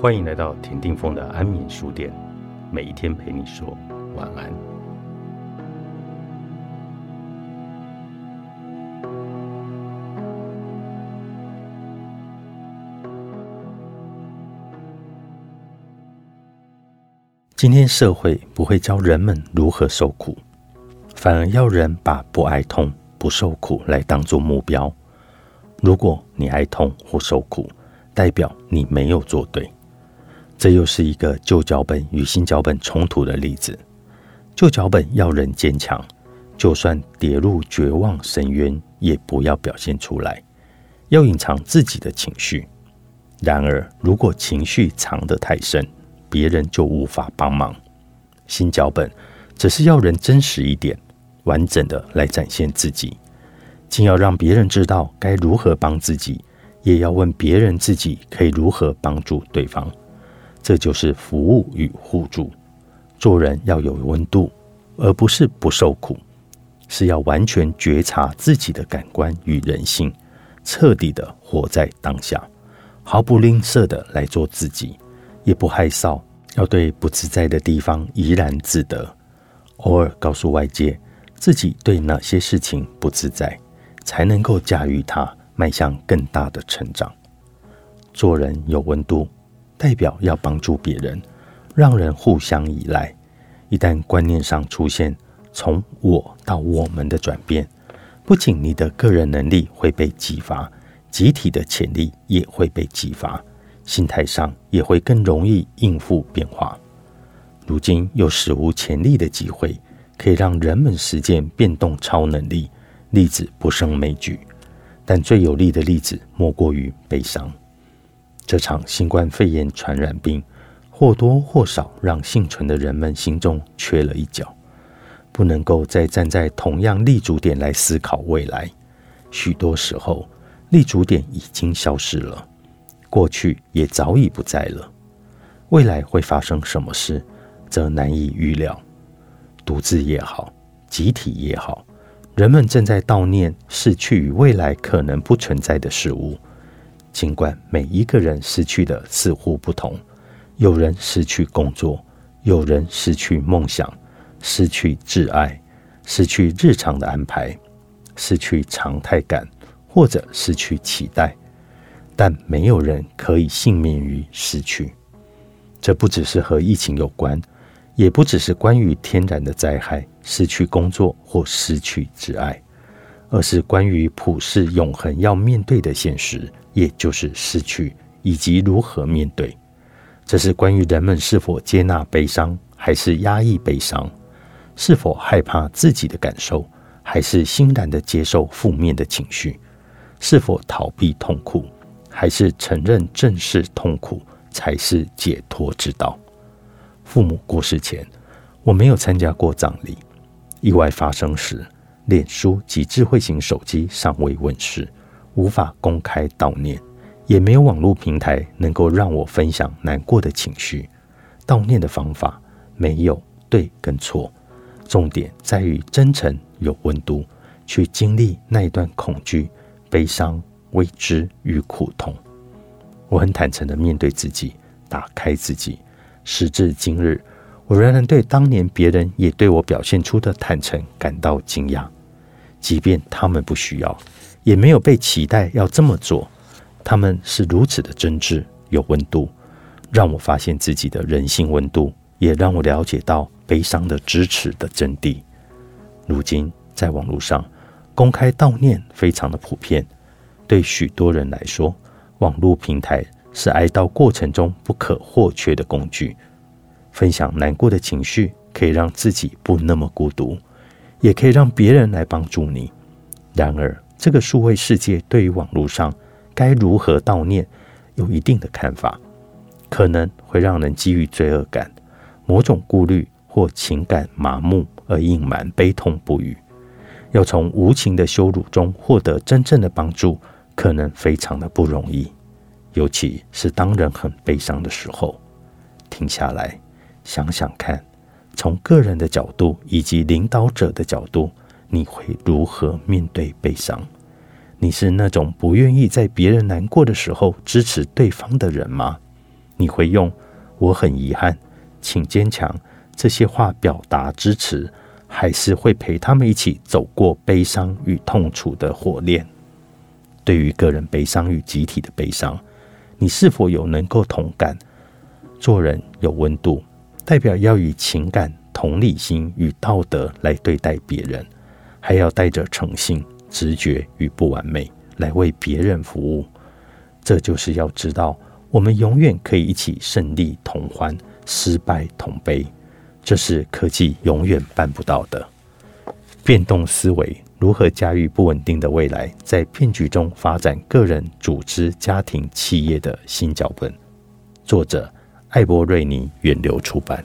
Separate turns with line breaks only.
欢迎来到田定峰的安眠书店，每一天陪你说晚安。今天社会不会教人们如何受苦，反而要人把不爱痛、不受苦来当做目标。如果你爱痛或受苦，代表你没有做对。这又是一个旧脚本与新脚本冲突的例子。旧脚本要人坚强，就算跌入绝望深渊，也不要表现出来，要隐藏自己的情绪。然而，如果情绪藏得太深，别人就无法帮忙。新脚本只是要人真实一点，完整的来展现自己，既要让别人知道该如何帮自己，也要问别人自己可以如何帮助对方。这就是服务与互助。做人要有温度，而不是不受苦，是要完全觉察自己的感官与人性，彻底的活在当下，毫不吝啬的来做自己，也不害臊，要对不自在的地方怡然自得。偶尔告诉外界自己对哪些事情不自在，才能够驾驭它，迈向更大的成长。做人有温度。代表要帮助别人，让人互相依赖。一旦观念上出现从我到我们的转变，不仅你的个人能力会被激发，集体的潜力也会被激发，心态上也会更容易应付变化。如今有史无前例的机会，可以让人们实践变动超能力，例子不胜枚举。但最有力的例子莫过于悲伤。这场新冠肺炎传染病或多或少让幸存的人们心中缺了一角，不能够再站在同样立足点来思考未来。许多时候，立足点已经消失了，过去也早已不在了。未来会发生什么事，则难以预料。独自也好，集体也好，人们正在悼念逝去与未来可能不存在的事物。尽管每一个人失去的似乎不同，有人失去工作，有人失去梦想，失去挚爱，失去日常的安排，失去常态感，或者失去期待，但没有人可以幸免于失去。这不只是和疫情有关，也不只是关于天然的灾害，失去工作或失去挚爱，而是关于普世永恒要面对的现实。也就是失去以及如何面对，这是关于人们是否接纳悲伤，还是压抑悲伤；是否害怕自己的感受，还是欣然的接受负面的情绪；是否逃避痛苦，还是承认正视痛苦才是解脱之道。父母过世前，我没有参加过葬礼。意外发生时，脸书及智慧型手机尚未问世。无法公开悼念，也没有网络平台能够让我分享难过的情绪。悼念的方法没有对跟错，重点在于真诚、有温度，去经历那一段恐惧、悲伤、未知与苦痛。我很坦诚的面对自己，打开自己。时至今日，我仍然对当年别人也对我表现出的坦诚感到惊讶，即便他们不需要。也没有被期待要这么做，他们是如此的真挚、有温度，让我发现自己的人性温度，也让我了解到悲伤的支持的真谛。如今在网络上公开悼念非常的普遍，对许多人来说，网络平台是哀悼过程中不可或缺的工具。分享难过的情绪，可以让自己不那么孤独，也可以让别人来帮助你。然而，这个数位世界对于网络上该如何悼念有一定的看法，可能会让人基于罪恶感、某种顾虑或情感麻木而隐瞒悲痛不语。要从无情的羞辱中获得真正的帮助，可能非常的不容易。尤其是当人很悲伤的时候，停下来想想看，从个人的角度以及领导者的角度。你会如何面对悲伤？你是那种不愿意在别人难过的时候支持对方的人吗？你会用“我很遗憾，请坚强”这些话表达支持，还是会陪他们一起走过悲伤与痛楚的火炼？对于个人悲伤与集体的悲伤，你是否有能够同感？做人有温度，代表要以情感、同理心与道德来对待别人，还要带着诚信、直觉与不完美来为别人服务。这就是要知道，我们永远可以一起胜利同欢，失败同悲。这是科技永远办不到的。变动思维如何驾驭不稳定的未来，在骗局中发展个人、组织、家庭、企业的新脚本。作者。艾波瑞尼远流出版。